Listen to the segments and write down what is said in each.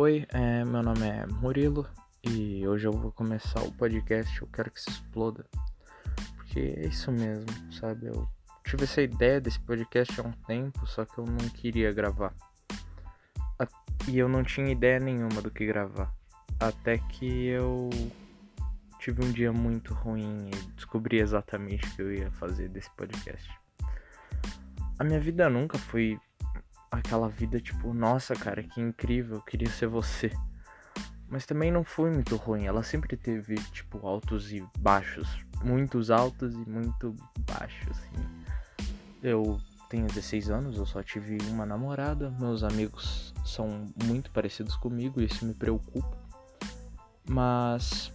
Oi, é, meu nome é Murilo e hoje eu vou começar o podcast Eu Quero Que Se Exploda. Porque é isso mesmo, sabe? Eu tive essa ideia desse podcast há um tempo, só que eu não queria gravar. E eu não tinha ideia nenhuma do que gravar. Até que eu tive um dia muito ruim e descobri exatamente o que eu ia fazer desse podcast. A minha vida nunca foi aquela vida tipo, nossa, cara, que incrível, eu queria ser você. Mas também não foi muito ruim, ela sempre teve tipo altos e baixos, muitos altos e muito baixos, assim. Eu tenho 16 anos, eu só tive uma namorada, meus amigos são muito parecidos comigo, isso me preocupa. Mas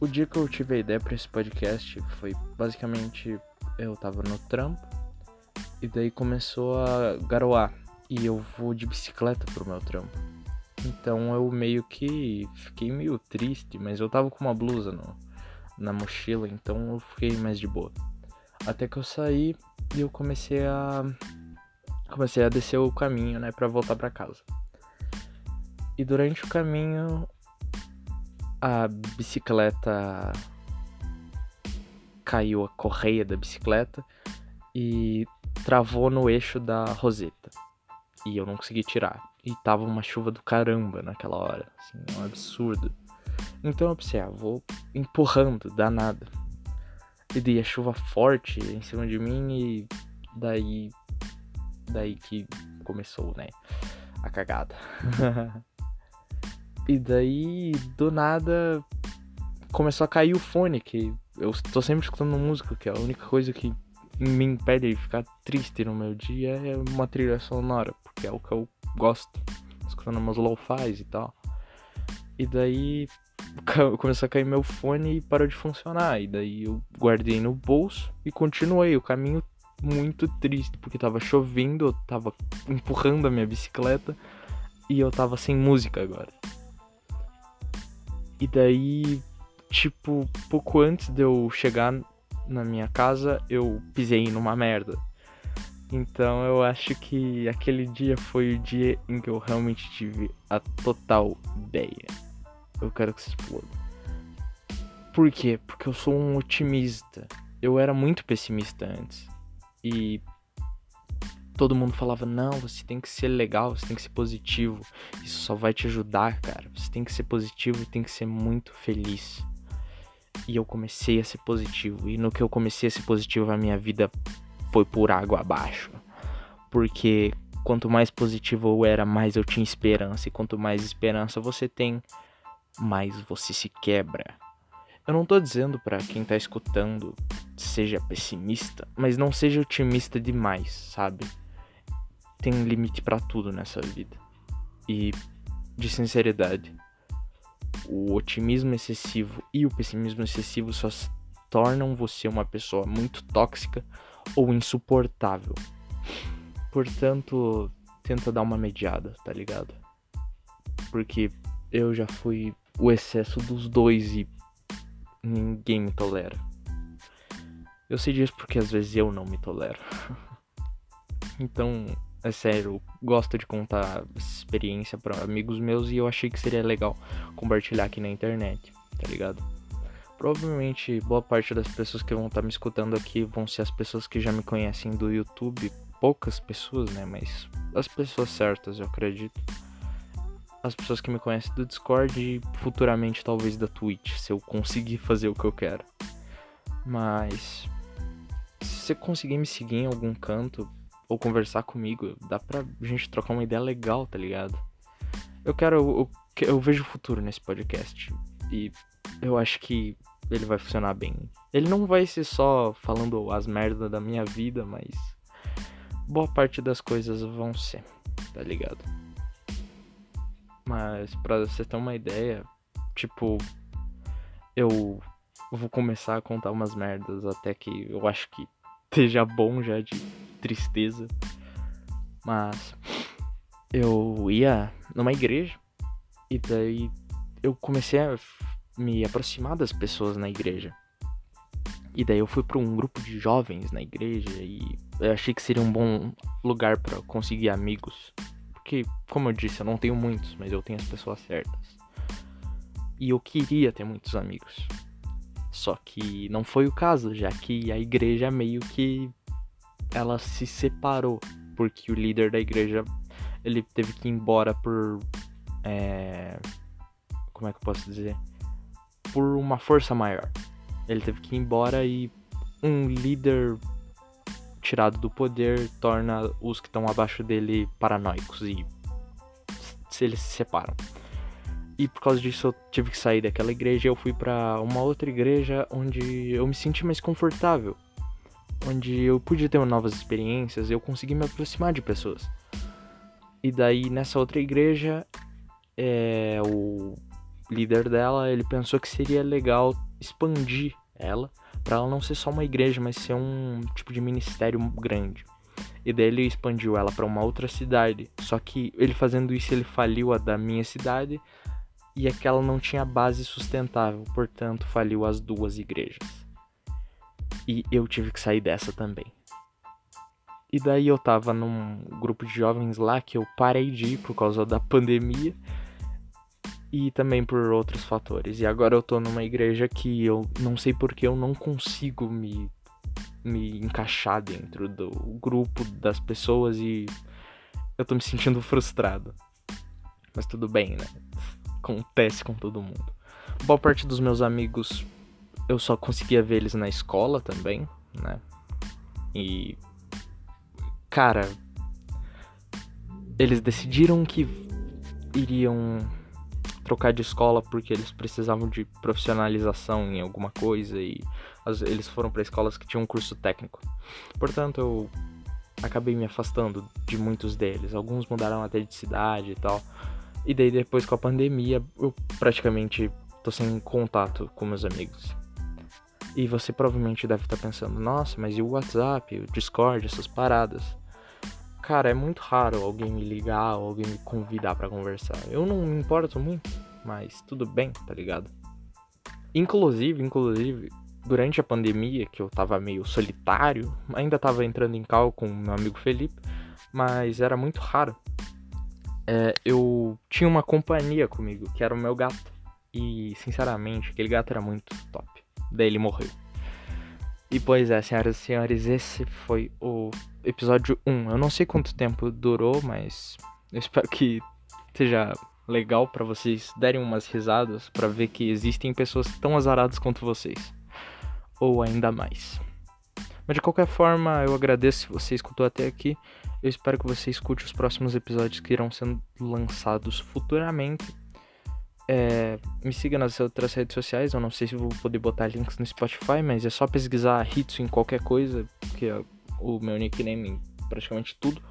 o dia que eu tive a ideia para esse podcast foi basicamente eu tava no trampo e daí começou a garoar e eu vou de bicicleta pro meu trampo. Então eu meio que fiquei meio triste, mas eu tava com uma blusa no, na mochila, então eu fiquei mais de boa. Até que eu saí e eu comecei a comecei a descer o caminho, né, para voltar para casa. E durante o caminho a bicicleta caiu a correia da bicicleta e travou no eixo da roseta e eu não consegui tirar. E tava uma chuva do caramba naquela hora, assim, um absurdo. Então eu pensei, ah, vou empurrando, danado. E daí a chuva forte em cima de mim e daí daí que começou, né, a cagada. e daí do nada começou a cair o fone, que eu tô sempre escutando música, que é a única coisa que me impede de ficar triste no meu dia é uma trilha sonora, porque é o que eu gosto, escutando umas lo-fis e tal. E daí começou a cair meu fone e parou de funcionar. E daí eu guardei no bolso e continuei o caminho muito triste, porque tava chovendo, eu tava empurrando a minha bicicleta e eu tava sem música agora. E daí, tipo, pouco antes de eu chegar na minha casa, eu pisei numa merda. Então eu acho que aquele dia foi o dia em que eu realmente tive a total ideia. Eu quero que se exploda. Por quê? Porque eu sou um otimista. Eu era muito pessimista antes. E todo mundo falava: não, você tem que ser legal, você tem que ser positivo. Isso só vai te ajudar, cara. Você tem que ser positivo e tem que ser muito feliz e eu comecei a ser positivo. E no que eu comecei a ser positivo, a minha vida foi por água abaixo. Porque quanto mais positivo eu era, mais eu tinha esperança. E quanto mais esperança você tem, mais você se quebra. Eu não tô dizendo para quem tá escutando seja pessimista, mas não seja otimista demais, sabe? Tem limite para tudo nessa vida. E de sinceridade, o otimismo excessivo e o pessimismo excessivo só tornam você uma pessoa muito tóxica ou insuportável. Portanto, tenta dar uma mediada, tá ligado? Porque eu já fui o excesso dos dois e ninguém me tolera. Eu sei disso porque às vezes eu não me tolero. então, é sério, gosto de contar essa experiência para amigos meus e eu achei que seria legal compartilhar aqui na internet, tá ligado? Provavelmente boa parte das pessoas que vão estar tá me escutando aqui vão ser as pessoas que já me conhecem do YouTube, poucas pessoas, né, mas as pessoas certas, eu acredito. As pessoas que me conhecem do Discord e futuramente talvez da Twitch, se eu conseguir fazer o que eu quero. Mas se você conseguir me seguir em algum canto, ou conversar comigo. Dá pra gente trocar uma ideia legal, tá ligado? Eu quero. Eu, eu vejo o futuro nesse podcast. E eu acho que ele vai funcionar bem. Ele não vai ser só falando as merdas da minha vida, mas boa parte das coisas vão ser, tá ligado? Mas pra você ter uma ideia, tipo, eu vou começar a contar umas merdas até que eu acho que esteja bom já de tristeza. Mas eu ia numa igreja e daí eu comecei a me aproximar das pessoas na igreja. E daí eu fui para um grupo de jovens na igreja e eu achei que seria um bom lugar para conseguir amigos, porque como eu disse, eu não tenho muitos, mas eu tenho as pessoas certas. E eu queria ter muitos amigos. Só que não foi o caso, já que a igreja meio que ela se separou, porque o líder da igreja ele teve que ir embora por é, como é que eu posso dizer? Por uma força maior. Ele teve que ir embora e um líder tirado do poder torna os que estão abaixo dele paranoicos e se eles se separam. E por causa disso eu tive que sair daquela igreja e eu fui para uma outra igreja onde eu me senti mais confortável, onde eu pude ter novas experiências, eu consegui me aproximar de pessoas. E daí nessa outra igreja, é, o líder dela, ele pensou que seria legal expandir ela para ela não ser só uma igreja, mas ser um tipo de ministério grande. E daí ele expandiu ela para uma outra cidade. Só que ele fazendo isso, ele faliu a da minha cidade e aquela não tinha base sustentável, portanto, faliu as duas igrejas. E eu tive que sair dessa também. E daí eu tava num grupo de jovens lá que eu parei de ir por causa da pandemia e também por outros fatores. E agora eu tô numa igreja que eu não sei porque eu não consigo me, me encaixar dentro do grupo das pessoas e eu tô me sentindo frustrado. Mas tudo bem, né? Acontece com todo mundo. Boa parte dos meus amigos eu só conseguia ver eles na escola também, né? E. Cara. Eles decidiram que iriam trocar de escola porque eles precisavam de profissionalização em alguma coisa e eles foram para escolas que tinham um curso técnico. Portanto, eu acabei me afastando de muitos deles. Alguns mudaram até de cidade e tal. E daí depois com a pandemia, eu praticamente tô sem contato com meus amigos. E você provavelmente deve estar tá pensando, nossa, mas e o WhatsApp, o Discord, essas paradas? cara, é muito raro alguém me ligar ou alguém me convidar para conversar. Eu não me importo muito, mas tudo bem, tá ligado? Inclusive, inclusive, durante a pandemia, que eu tava meio solitário, ainda tava entrando em cal com meu amigo Felipe, mas era muito raro. É, eu tinha uma companhia comigo, que era o meu gato. E, sinceramente, aquele gato era muito top. Daí ele morreu. E pois é, senhoras e senhores, esse foi o episódio 1. Eu não sei quanto tempo durou, mas eu espero que seja legal para vocês derem umas risadas para ver que existem pessoas tão azaradas quanto vocês. Ou ainda mais. Mas de qualquer forma, eu agradeço se você escutou até aqui. Eu espero que você escute os próximos episódios que irão sendo lançados futuramente. É, me siga nas outras redes sociais. Eu não sei se vou poder botar links no Spotify, mas é só pesquisar Hitsu em qualquer coisa, porque é o meu nickname em praticamente tudo.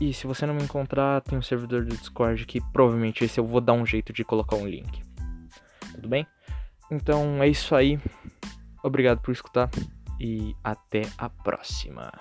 E se você não me encontrar, tem um servidor do Discord que provavelmente esse eu vou dar um jeito de colocar um link. Tudo bem? Então é isso aí. Obrigado por escutar e até a próxima.